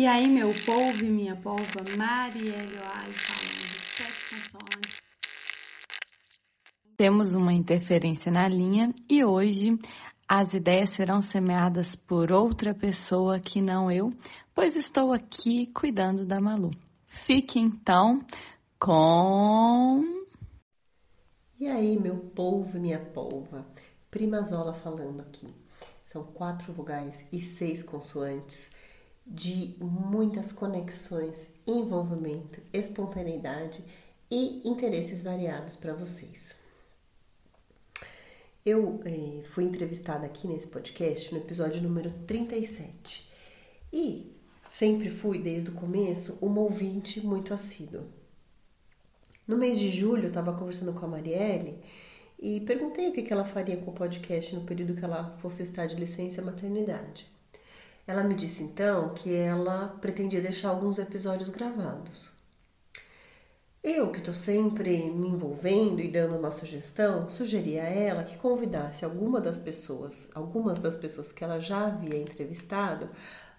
E aí, meu povo e minha polva, Marielle Oali falando sete consoantes. Temos uma interferência na linha e hoje as ideias serão semeadas por outra pessoa que não eu, pois estou aqui cuidando da Malu. Fique então com. E aí, meu povo e minha polva, Primazola falando aqui. São quatro vogais e seis consoantes de muitas conexões, envolvimento, espontaneidade e interesses variados para vocês. Eu eh, fui entrevistada aqui nesse podcast no episódio número 37 e sempre fui, desde o começo, uma ouvinte muito assídua. No mês de julho, eu estava conversando com a Marielle e perguntei o que ela faria com o podcast no período que ela fosse estar de licença maternidade. Ela me disse então que ela pretendia deixar alguns episódios gravados. Eu, que estou sempre me envolvendo e dando uma sugestão, sugeri a ela que convidasse alguma das pessoas, algumas das pessoas que ela já havia entrevistado,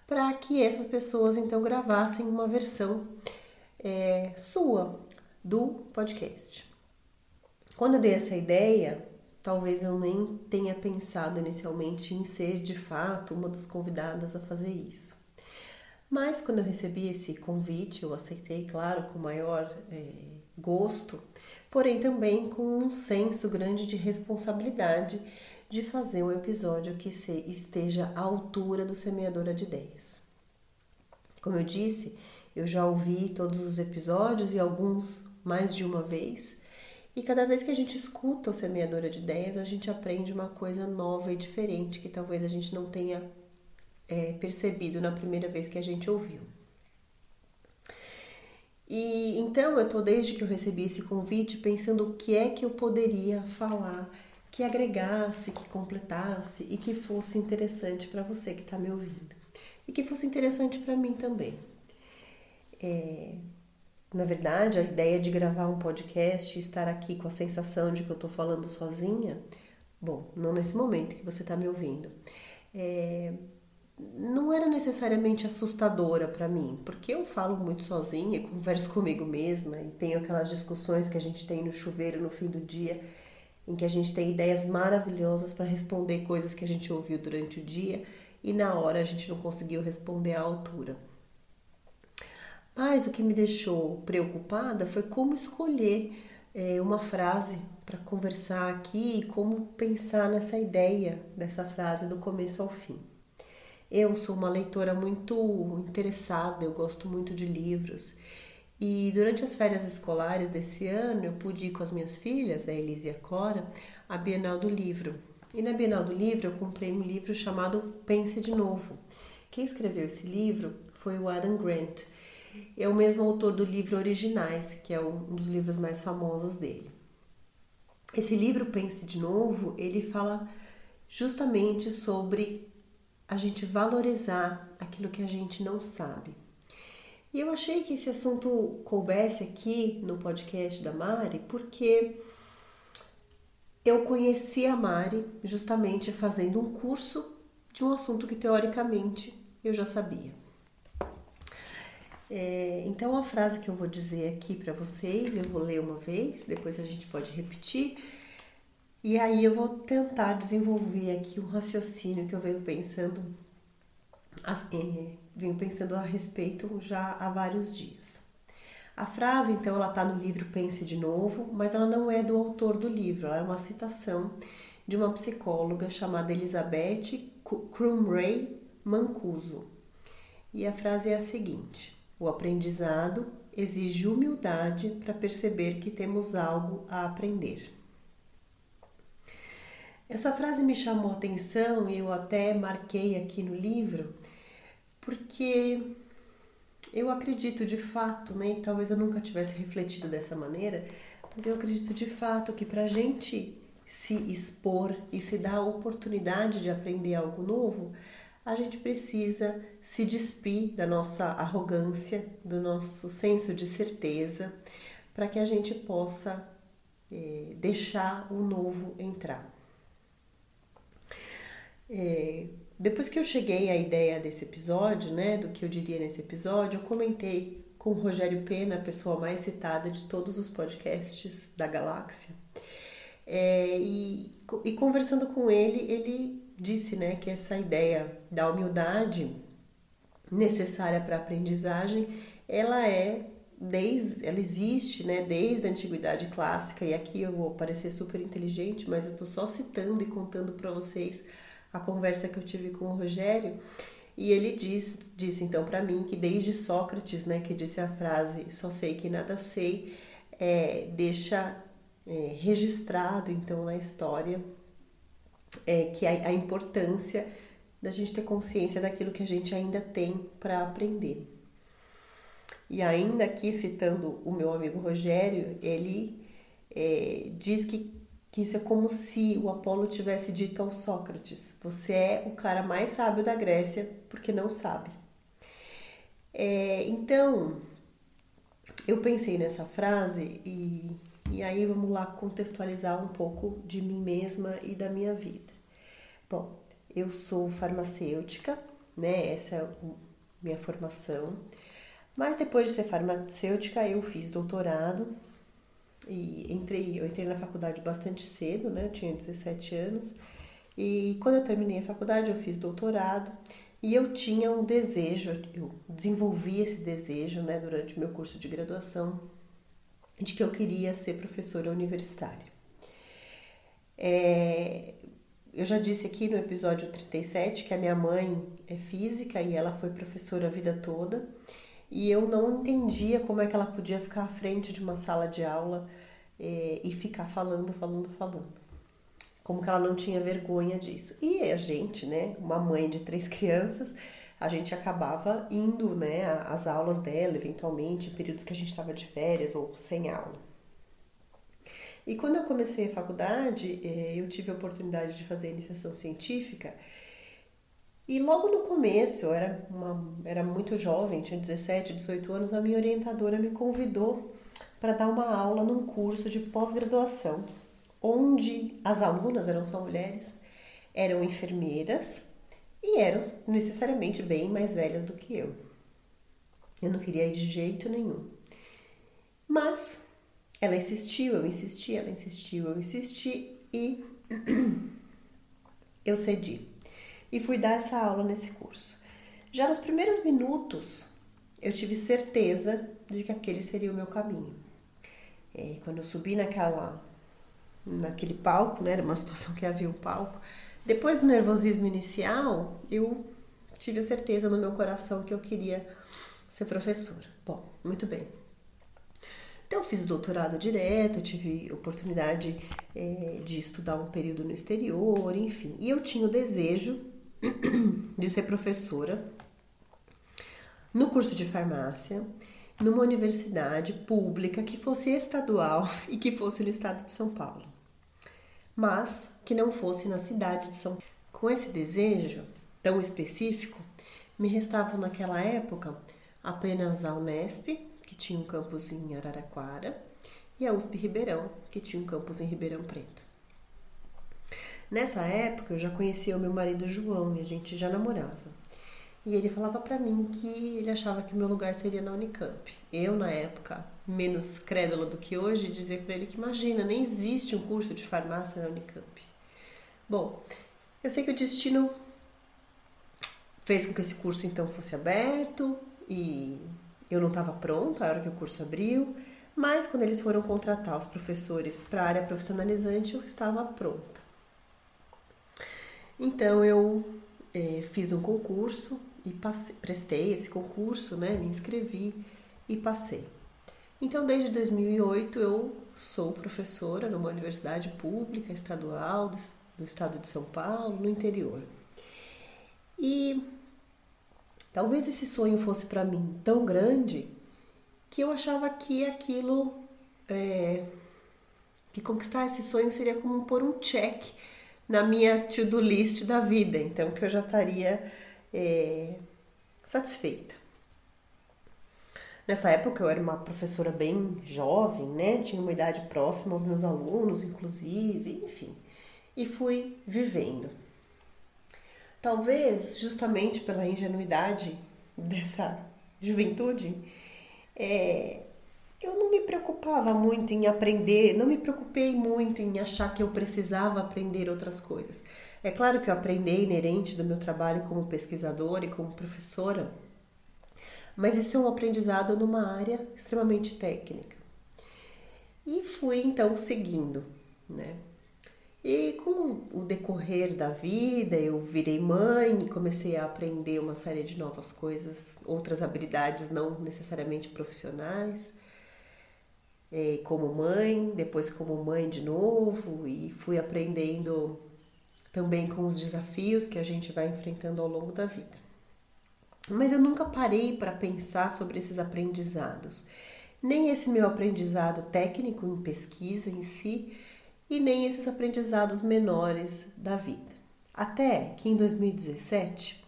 para que essas pessoas então gravassem uma versão é, sua do podcast. Quando eu dei essa ideia, talvez eu nem tenha pensado inicialmente em ser de fato uma das convidadas a fazer isso. Mas quando eu recebi esse convite, eu aceitei, claro, com maior é, gosto, porém também com um senso grande de responsabilidade de fazer um episódio que esteja à altura do Semeadora de Ideias. Como eu disse, eu já ouvi todos os episódios e alguns mais de uma vez, e cada vez que a gente escuta o Semeadora de Ideias, a gente aprende uma coisa nova e diferente que talvez a gente não tenha é, percebido na primeira vez que a gente ouviu. E então eu tô desde que eu recebi esse convite pensando o que é que eu poderia falar que agregasse, que completasse e que fosse interessante para você que está me ouvindo e que fosse interessante para mim também. É, na verdade, a ideia de gravar um podcast e estar aqui com a sensação de que eu estou falando sozinha, bom, não nesse momento que você está me ouvindo, é, não era necessariamente assustadora para mim, porque eu falo muito sozinha, converso comigo mesma e tenho aquelas discussões que a gente tem no chuveiro no fim do dia, em que a gente tem ideias maravilhosas para responder coisas que a gente ouviu durante o dia e na hora a gente não conseguiu responder à altura. Mas o que me deixou preocupada foi como escolher é, uma frase para conversar aqui e como pensar nessa ideia dessa frase do começo ao fim. Eu sou uma leitora muito interessada, eu gosto muito de livros. E durante as férias escolares desse ano, eu pude ir com as minhas filhas, a Elise e a Cora, à Bienal do Livro. E na Bienal do Livro eu comprei um livro chamado Pense de Novo. Quem escreveu esse livro foi o Adam Grant é o mesmo autor do livro Originais, que é um dos livros mais famosos dele. Esse livro, Pense de Novo, ele fala justamente sobre a gente valorizar aquilo que a gente não sabe. E eu achei que esse assunto coubesse aqui no podcast da Mari, porque eu conheci a Mari justamente fazendo um curso de um assunto que teoricamente eu já sabia. É, então, a frase que eu vou dizer aqui para vocês, eu vou ler uma vez, depois a gente pode repetir, e aí eu vou tentar desenvolver aqui um raciocínio que eu venho pensando, é, venho pensando a respeito já há vários dias. A frase, então, ela está no livro Pense de Novo, mas ela não é do autor do livro, ela é uma citação de uma psicóloga chamada Elizabeth Crumray Mancuso. E a frase é a seguinte: o aprendizado exige humildade para perceber que temos algo a aprender. Essa frase me chamou atenção e eu até marquei aqui no livro, porque eu acredito de fato, né? Talvez eu nunca tivesse refletido dessa maneira, mas eu acredito de fato que para a gente se expor e se dar a oportunidade de aprender algo novo, a gente precisa se despir da nossa arrogância, do nosso senso de certeza, para que a gente possa é, deixar o novo entrar. É, depois que eu cheguei à ideia desse episódio, né, do que eu diria nesse episódio, eu comentei com o Rogério Pena, a pessoa mais citada de todos os podcasts da galáxia. É, e, e conversando com ele, ele disse né, que essa ideia da humildade necessária para a aprendizagem, ela é desde, ela existe, né, desde a antiguidade clássica. E aqui eu vou parecer super inteligente, mas eu estou só citando e contando para vocês a conversa que eu tive com o Rogério. E ele diz, disse então para mim que desde Sócrates, né, que disse a frase "só sei que nada sei", é, deixa é, registrado então na história é, que a, a importância da gente ter consciência daquilo que a gente ainda tem para aprender. E ainda aqui citando o meu amigo Rogério, ele é, diz que, que isso é como se o Apolo tivesse dito ao Sócrates: Você é o cara mais sábio da Grécia porque não sabe. É, então, eu pensei nessa frase e, e aí vamos lá contextualizar um pouco de mim mesma e da minha vida. Bom, eu sou farmacêutica, né? Essa é a minha formação. Mas depois de ser farmacêutica, eu fiz doutorado e entrei, eu entrei na faculdade bastante cedo, né? Eu tinha 17 anos. E quando eu terminei a faculdade, eu fiz doutorado e eu tinha um desejo, eu desenvolvi esse desejo, né, durante meu curso de graduação, de que eu queria ser professora universitária. É, eu já disse aqui no episódio 37 que a minha mãe é física e ela foi professora a vida toda. E eu não entendia como é que ela podia ficar à frente de uma sala de aula é, e ficar falando, falando, falando. Como que ela não tinha vergonha disso. E a gente, né, uma mãe de três crianças, a gente acabava indo, né, às aulas dela, eventualmente, períodos que a gente estava de férias ou sem aula. E quando eu comecei a faculdade, eh, eu tive a oportunidade de fazer iniciação científica. E logo no começo, eu era, uma, era muito jovem, tinha 17, 18 anos, a minha orientadora me convidou para dar uma aula num curso de pós-graduação, onde as alunas eram só mulheres, eram enfermeiras e eram necessariamente bem mais velhas do que eu. Eu não queria ir de jeito nenhum. Mas ela insistiu, eu insisti, ela insistiu, eu insisti e eu cedi. E fui dar essa aula nesse curso. Já nos primeiros minutos, eu tive certeza de que aquele seria o meu caminho. E quando eu subi naquela, naquele palco, né, era uma situação que havia um palco, depois do nervosismo inicial, eu tive a certeza no meu coração que eu queria ser professora. Bom, muito bem. Então, eu fiz doutorado direto, tive oportunidade é, de estudar um período no exterior, enfim. E eu tinha o desejo de ser professora no curso de farmácia, numa universidade pública que fosse estadual e que fosse no estado de São Paulo, mas que não fosse na cidade de São Paulo. Com esse desejo tão específico, me restavam naquela época apenas a Unesp que tinha um campus em Araraquara, e a USP Ribeirão, que tinha um campus em Ribeirão Preto. Nessa época eu já conhecia o meu marido João e a gente já namorava. E ele falava para mim que ele achava que o meu lugar seria na Unicamp. Eu, na época, menos crédula do que hoje, dizia para ele que imagina, nem existe um curso de farmácia na Unicamp. Bom, eu sei que o destino fez com que esse curso então fosse aberto e eu não estava pronta a hora que o curso abriu, mas quando eles foram contratar os professores para a área profissionalizante, eu estava pronta. Então eu é, fiz um concurso e passei, prestei esse concurso, né, me inscrevi e passei. Então, desde 2008 eu sou professora numa universidade pública estadual do, do estado de São Paulo, no interior. E Talvez esse sonho fosse para mim tão grande que eu achava que aquilo, é, que conquistar esse sonho seria como pôr um check na minha to-do list da vida, então que eu já estaria é, satisfeita. Nessa época eu era uma professora bem jovem, né? Tinha uma idade próxima aos meus alunos, inclusive, enfim. E fui vivendo. Talvez justamente pela ingenuidade dessa juventude, é, eu não me preocupava muito em aprender, não me preocupei muito em achar que eu precisava aprender outras coisas. É claro que eu aprendi inerente do meu trabalho como pesquisadora e como professora, mas isso é um aprendizado numa área extremamente técnica. E fui então seguindo, né? E com o decorrer da vida, eu virei mãe e comecei a aprender uma série de novas coisas, outras habilidades não necessariamente profissionais, é, como mãe, depois como mãe de novo, e fui aprendendo também com os desafios que a gente vai enfrentando ao longo da vida. Mas eu nunca parei para pensar sobre esses aprendizados, nem esse meu aprendizado técnico em pesquisa em si e nem esses aprendizados menores da vida. Até que em 2017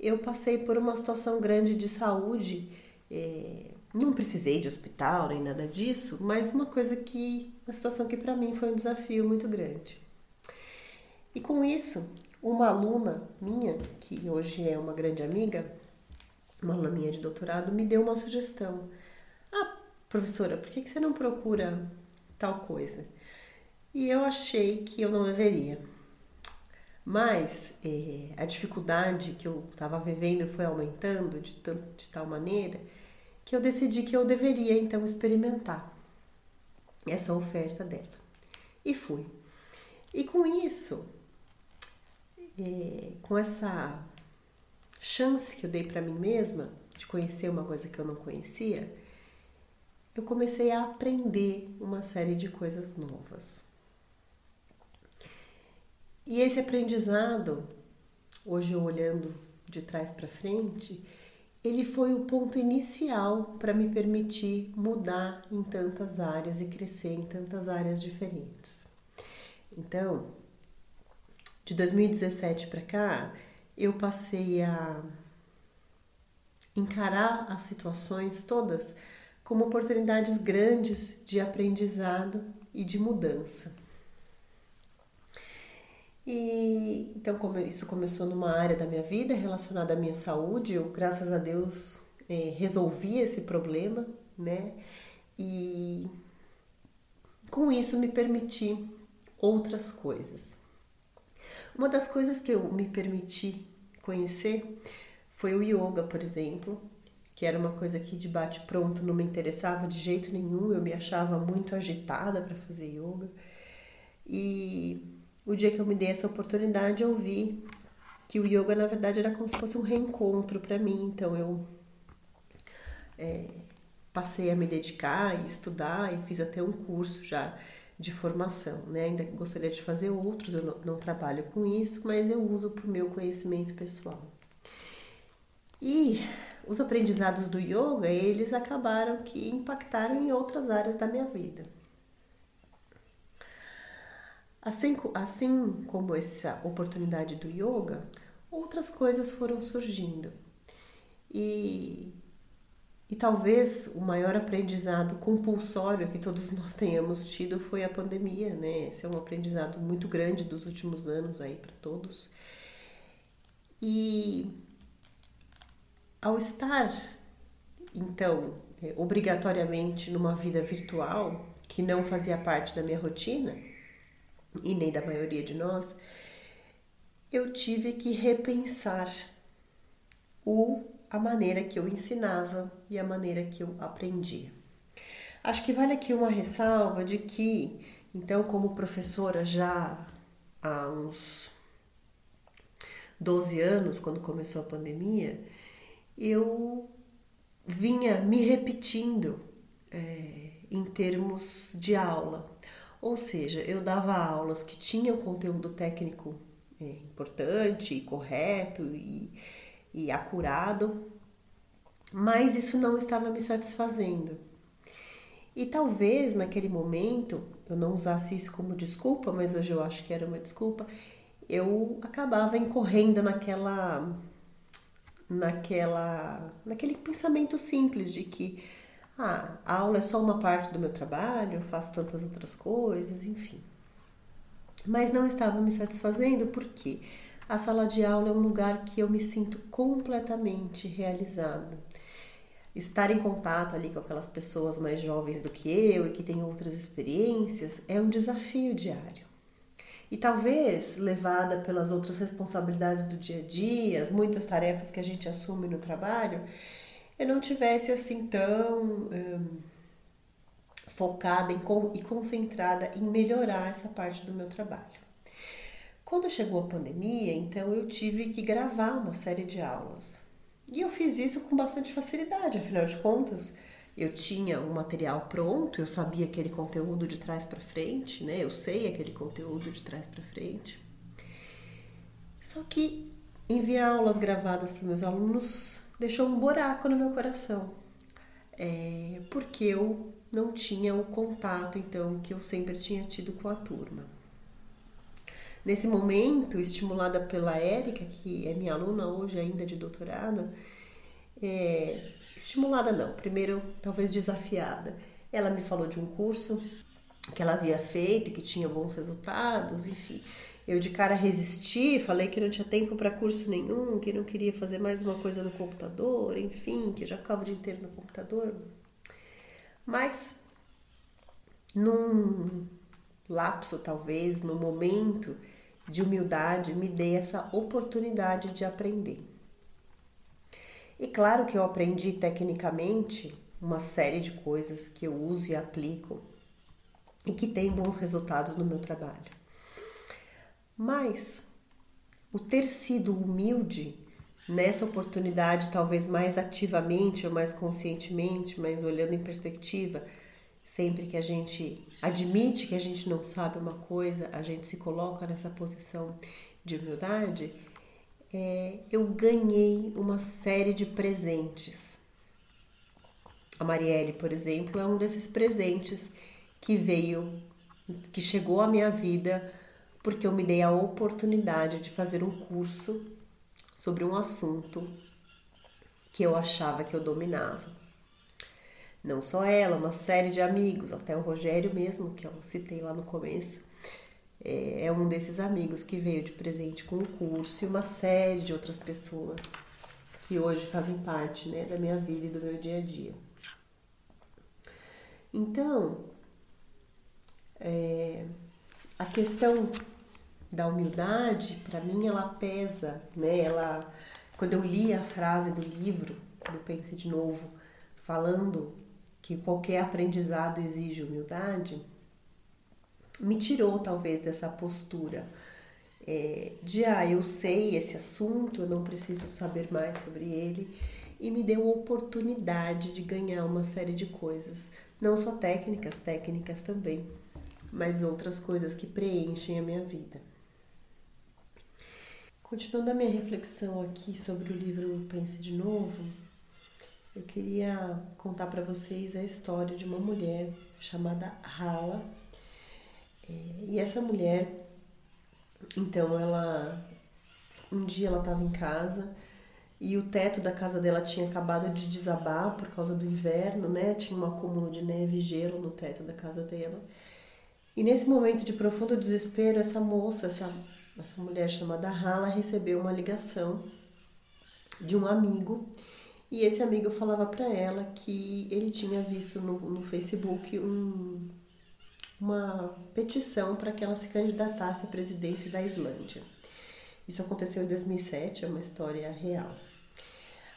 eu passei por uma situação grande de saúde, é, não precisei de hospital nem nada disso, mas uma coisa que, uma situação que para mim foi um desafio muito grande. E com isso, uma aluna minha, que hoje é uma grande amiga, uma aluna minha de doutorado, me deu uma sugestão. Ah, professora, por que você não procura tal coisa? e eu achei que eu não deveria. Mas é, a dificuldade que eu estava vivendo foi aumentando de, de tal maneira que eu decidi que eu deveria então experimentar essa oferta dela. E fui. E com isso, é, com essa chance que eu dei para mim mesma de conhecer uma coisa que eu não conhecia, eu comecei a aprender uma série de coisas novas. E esse aprendizado, hoje olhando de trás para frente, ele foi o ponto inicial para me permitir mudar em tantas áreas e crescer em tantas áreas diferentes. Então, de 2017 para cá, eu passei a encarar as situações todas como oportunidades grandes de aprendizado e de mudança. E então, como isso começou numa área da minha vida relacionada à minha saúde, eu, graças a Deus, é, resolvi esse problema, né? E com isso me permiti outras coisas. Uma das coisas que eu me permiti conhecer foi o yoga, por exemplo, que era uma coisa que de bate pronto não me interessava de jeito nenhum, eu me achava muito agitada para fazer yoga. E o dia que eu me dei essa oportunidade, eu vi que o yoga na verdade era como se fosse um reencontro para mim. Então eu é, passei a me dedicar e estudar e fiz até um curso já de formação, né? Ainda gostaria de fazer outros, eu não, não trabalho com isso, mas eu uso para o meu conhecimento pessoal. E os aprendizados do yoga, eles acabaram que impactaram em outras áreas da minha vida. Assim, assim como essa oportunidade do yoga, outras coisas foram surgindo. E, e talvez o maior aprendizado compulsório que todos nós tenhamos tido foi a pandemia, né? Esse é um aprendizado muito grande dos últimos anos aí para todos. E ao estar, então, é, obrigatoriamente numa vida virtual, que não fazia parte da minha rotina, e nem da maioria de nós, eu tive que repensar o, a maneira que eu ensinava e a maneira que eu aprendia. Acho que vale aqui uma ressalva de que, então, como professora já há uns 12 anos, quando começou a pandemia, eu vinha me repetindo é, em termos de aula. Ou seja, eu dava aulas que tinham conteúdo técnico é, importante, correto e, e acurado, mas isso não estava me satisfazendo. E talvez naquele momento eu não usasse isso como desculpa, mas hoje eu acho que era uma desculpa, eu acabava incorrendo naquela naquela naquele pensamento simples de que ah, a aula é só uma parte do meu trabalho, eu faço tantas outras coisas, enfim. Mas não estava me satisfazendo, por quê? a sala de aula é um lugar que eu me sinto completamente realizada. Estar em contato ali com aquelas pessoas mais jovens do que eu e que têm outras experiências é um desafio diário. E talvez, levada pelas outras responsabilidades do dia a dia, as muitas tarefas que a gente assume no trabalho, eu não tivesse assim tão hum, focada em, e concentrada em melhorar essa parte do meu trabalho. Quando chegou a pandemia, então eu tive que gravar uma série de aulas. E eu fiz isso com bastante facilidade, afinal de contas, eu tinha um material pronto, eu sabia aquele conteúdo de trás para frente, né? Eu sei aquele conteúdo de trás para frente. Só que enviar aulas gravadas para meus alunos deixou um buraco no meu coração, é, porque eu não tinha o contato então que eu sempre tinha tido com a turma. Nesse momento, estimulada pela Érica, que é minha aluna hoje ainda de doutorado, é, estimulada não, primeiro talvez desafiada. Ela me falou de um curso que ela havia feito, que tinha bons resultados, enfim. Eu de cara resisti, falei que não tinha tempo para curso nenhum, que não queria fazer mais uma coisa no computador, enfim, que eu já ficava o dia inteiro no computador. Mas num lapso, talvez, no momento de humildade, me dei essa oportunidade de aprender. E claro que eu aprendi tecnicamente uma série de coisas que eu uso e aplico e que tem bons resultados no meu trabalho. Mas o ter sido humilde nessa oportunidade, talvez mais ativamente ou mais conscientemente, mas olhando em perspectiva, sempre que a gente admite que a gente não sabe uma coisa, a gente se coloca nessa posição de humildade é, eu ganhei uma série de presentes. A Marielle, por exemplo, é um desses presentes que veio, que chegou à minha vida porque eu me dei a oportunidade de fazer um curso sobre um assunto que eu achava que eu dominava. Não só ela, uma série de amigos, até o Rogério mesmo, que eu citei lá no começo, é, é um desses amigos que veio de presente com o curso e uma série de outras pessoas que hoje fazem parte né, da minha vida e do meu dia a dia. Então, é, a questão da humildade, para mim, ela pesa, né? Ela, quando eu li a frase do livro do Pense de Novo, falando que qualquer aprendizado exige humildade, me tirou talvez dessa postura é, de ah, eu sei esse assunto, eu não preciso saber mais sobre ele e me deu a oportunidade de ganhar uma série de coisas, não só técnicas, técnicas também, mas outras coisas que preenchem a minha vida. Continuando a minha reflexão aqui sobre o livro Pense de Novo, eu queria contar para vocês a história de uma mulher chamada Hala, é, e essa mulher, então, ela. Um dia ela estava em casa e o teto da casa dela tinha acabado de desabar por causa do inverno, né? Tinha um acúmulo de neve e gelo no teto da casa dela. E nesse momento de profundo desespero, essa moça, essa, essa mulher chamada Hala, recebeu uma ligação de um amigo e esse amigo falava para ela que ele tinha visto no, no Facebook um, uma petição para que ela se candidatasse à presidência da Islândia. Isso aconteceu em 2007, é uma história real.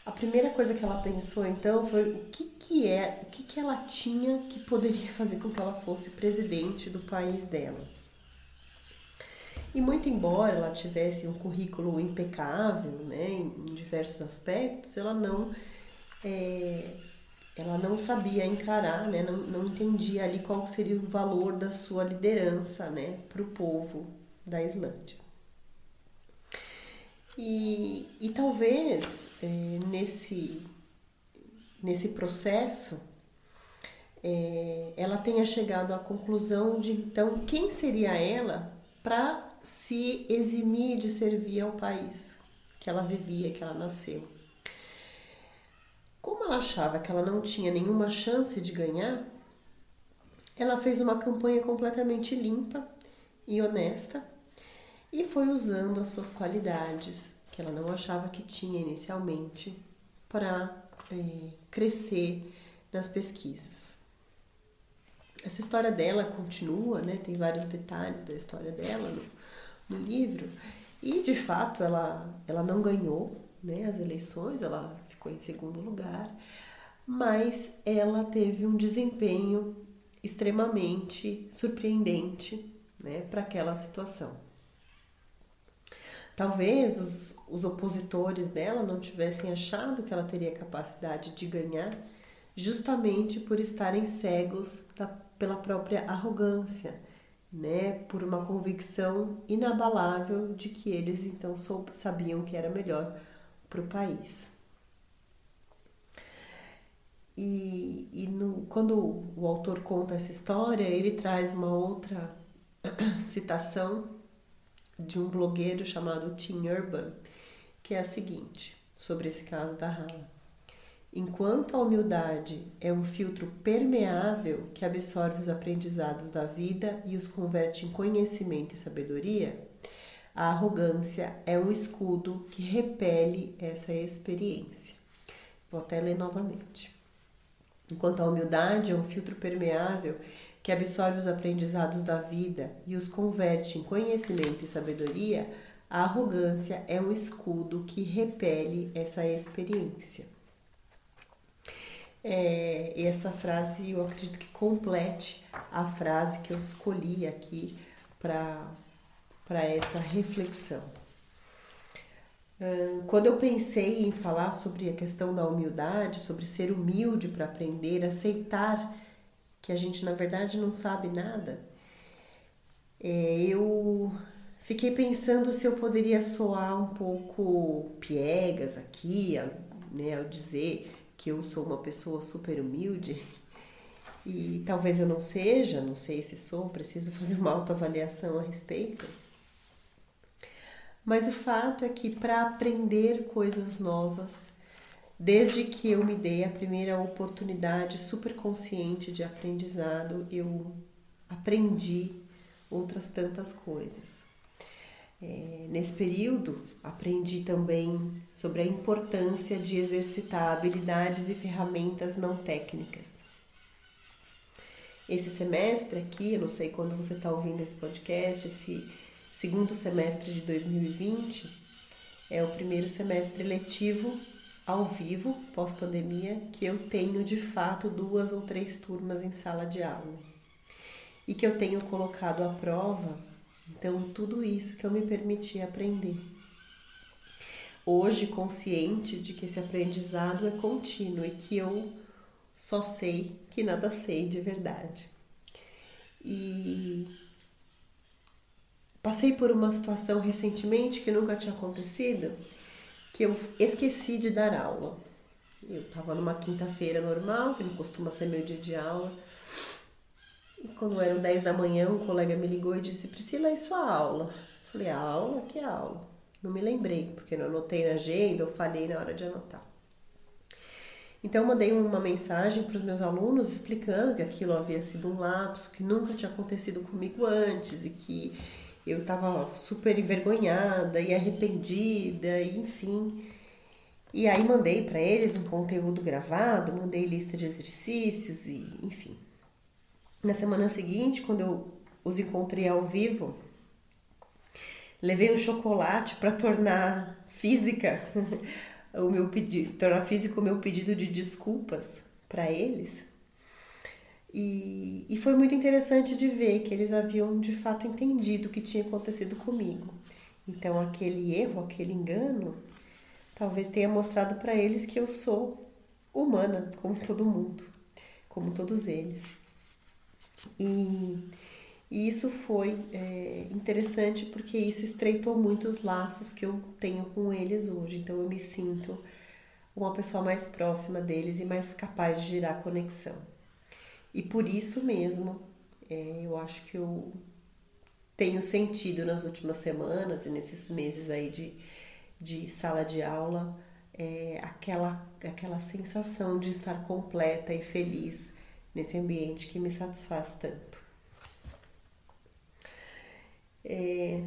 A primeira coisa que ela pensou então foi o que, que é, o que, que ela tinha que poderia fazer com que ela fosse presidente do país dela. E muito embora ela tivesse um currículo impecável, né, em diversos aspectos, ela não é, ela não sabia encarar, né? não, não entendia ali qual seria o valor da sua liderança né? para o povo da Islândia. E, e talvez é, nesse, nesse processo é, ela tenha chegado à conclusão de então quem seria ela para se eximir de servir ao país que ela vivia, que ela nasceu. Como ela achava que ela não tinha nenhuma chance de ganhar, ela fez uma campanha completamente limpa e honesta e foi usando as suas qualidades que ela não achava que tinha inicialmente para é, crescer nas pesquisas. Essa história dela continua, né? Tem vários detalhes da história dela no, no livro e de fato ela ela não ganhou, né? As eleições, ela ficou em segundo lugar, mas ela teve um desempenho extremamente surpreendente, né? Para aquela situação. Talvez os, os opositores dela não tivessem achado que ela teria capacidade de ganhar, justamente por estarem cegos da, pela própria arrogância, né? Por uma convicção inabalável de que eles então soub, sabiam que era melhor para o país. E, e no, quando o autor conta essa história, ele traz uma outra citação de um blogueiro chamado Tim Urban, que é a seguinte, sobre esse caso da Hala. Enquanto a humildade é um filtro permeável que absorve os aprendizados da vida e os converte em conhecimento e sabedoria, a arrogância é um escudo que repele essa experiência. Vou até ler novamente. Enquanto a humildade é um filtro permeável que absorve os aprendizados da vida e os converte em conhecimento e sabedoria, a arrogância é um escudo que repele essa experiência. É, essa frase eu acredito que complete a frase que eu escolhi aqui para essa reflexão. Quando eu pensei em falar sobre a questão da humildade, sobre ser humilde para aprender, aceitar que a gente na verdade não sabe nada, é, eu fiquei pensando se eu poderia soar um pouco piegas aqui, né, ao dizer que eu sou uma pessoa super humilde. E talvez eu não seja, não sei se sou, preciso fazer uma autoavaliação a respeito. Mas o fato é que para aprender coisas novas, Desde que eu me dei a primeira oportunidade super consciente de aprendizado, eu aprendi outras tantas coisas. É, nesse período, aprendi também sobre a importância de exercitar habilidades e ferramentas não técnicas. Esse semestre aqui, eu não sei quando você está ouvindo esse podcast, esse segundo semestre de 2020, é o primeiro semestre letivo ao vivo, pós-pandemia, que eu tenho de fato duas ou três turmas em sala de aula e que eu tenho colocado à prova, então, tudo isso que eu me permiti aprender. Hoje, consciente de que esse aprendizado é contínuo e que eu só sei que nada sei de verdade. E passei por uma situação recentemente que nunca tinha acontecido que eu esqueci de dar aula. Eu estava numa quinta-feira normal, que não costuma ser meu dia de aula. E quando eram 10 da manhã, um colega me ligou e disse: Priscila, e sua aula? Eu falei: a aula? Que aula? Não me lembrei, porque não anotei na agenda, eu falhei na hora de anotar. Então, mandei uma mensagem para os meus alunos explicando que aquilo havia sido um lapso, que nunca tinha acontecido comigo antes e que eu estava super envergonhada e arrependida, e enfim. E aí mandei para eles um conteúdo gravado, mandei lista de exercícios e enfim. Na semana seguinte, quando eu os encontrei ao vivo, levei um chocolate para tornar física o meu pedido, tornar físico o meu pedido de desculpas para eles. E, e foi muito interessante de ver que eles haviam de fato entendido o que tinha acontecido comigo. Então, aquele erro, aquele engano, talvez tenha mostrado para eles que eu sou humana, como todo mundo, como todos eles. E, e isso foi é, interessante porque isso estreitou muito os laços que eu tenho com eles hoje. Então, eu me sinto uma pessoa mais próxima deles e mais capaz de gerar conexão. E por isso mesmo, é, eu acho que eu tenho sentido nas últimas semanas e nesses meses aí de, de sala de aula é, aquela, aquela sensação de estar completa e feliz nesse ambiente que me satisfaz tanto. É,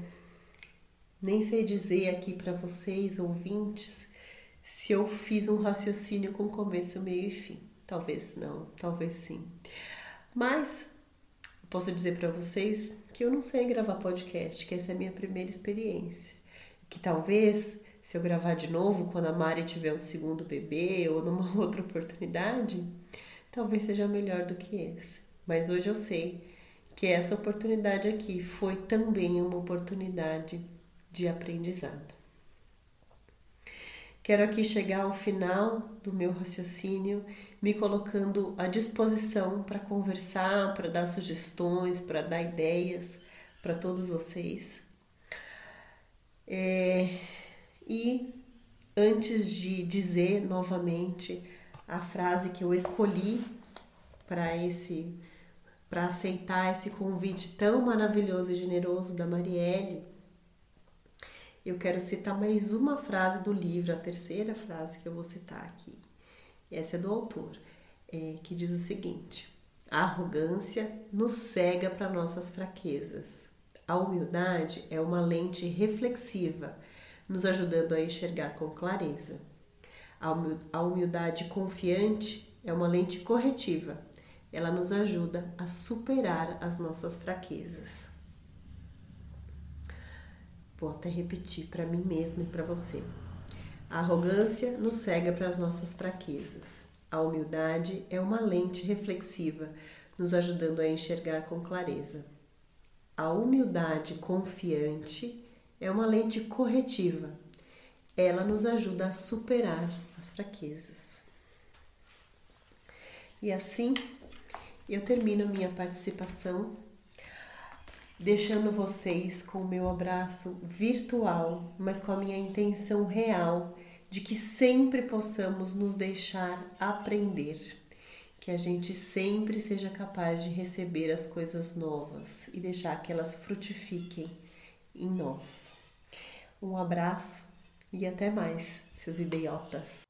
Nem sei dizer aqui para vocês, ouvintes, se eu fiz um raciocínio com começo, meio e fim. Talvez não, talvez sim. Mas posso dizer para vocês que eu não sei gravar podcast, que essa é a minha primeira experiência. Que talvez, se eu gravar de novo, quando a Mari tiver um segundo bebê ou numa outra oportunidade, talvez seja melhor do que esse. Mas hoje eu sei que essa oportunidade aqui foi também uma oportunidade de aprendizado. Quero aqui chegar ao final do meu raciocínio, me colocando à disposição para conversar, para dar sugestões, para dar ideias para todos vocês. É, e antes de dizer novamente a frase que eu escolhi para esse para aceitar esse convite tão maravilhoso e generoso da Marielle, eu quero citar mais uma frase do livro, a terceira frase que eu vou citar aqui. Essa é do autor, é, que diz o seguinte: A arrogância nos cega para nossas fraquezas. A humildade é uma lente reflexiva, nos ajudando a enxergar com clareza. A humildade confiante é uma lente corretiva, ela nos ajuda a superar as nossas fraquezas. Vou até repetir para mim mesma e para você. A arrogância nos cega para as nossas fraquezas. A humildade é uma lente reflexiva, nos ajudando a enxergar com clareza. A humildade confiante é uma lente corretiva. Ela nos ajuda a superar as fraquezas. E assim eu termino minha participação deixando vocês com o meu abraço virtual, mas com a minha intenção real de que sempre possamos nos deixar aprender, que a gente sempre seja capaz de receber as coisas novas e deixar que elas frutifiquem em nós. Um abraço e até mais, seus idiotas.